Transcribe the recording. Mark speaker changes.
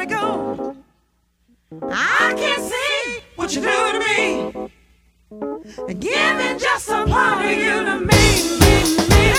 Speaker 1: me go. I can't see what you do to me. Giving just a part of you to me, me, me.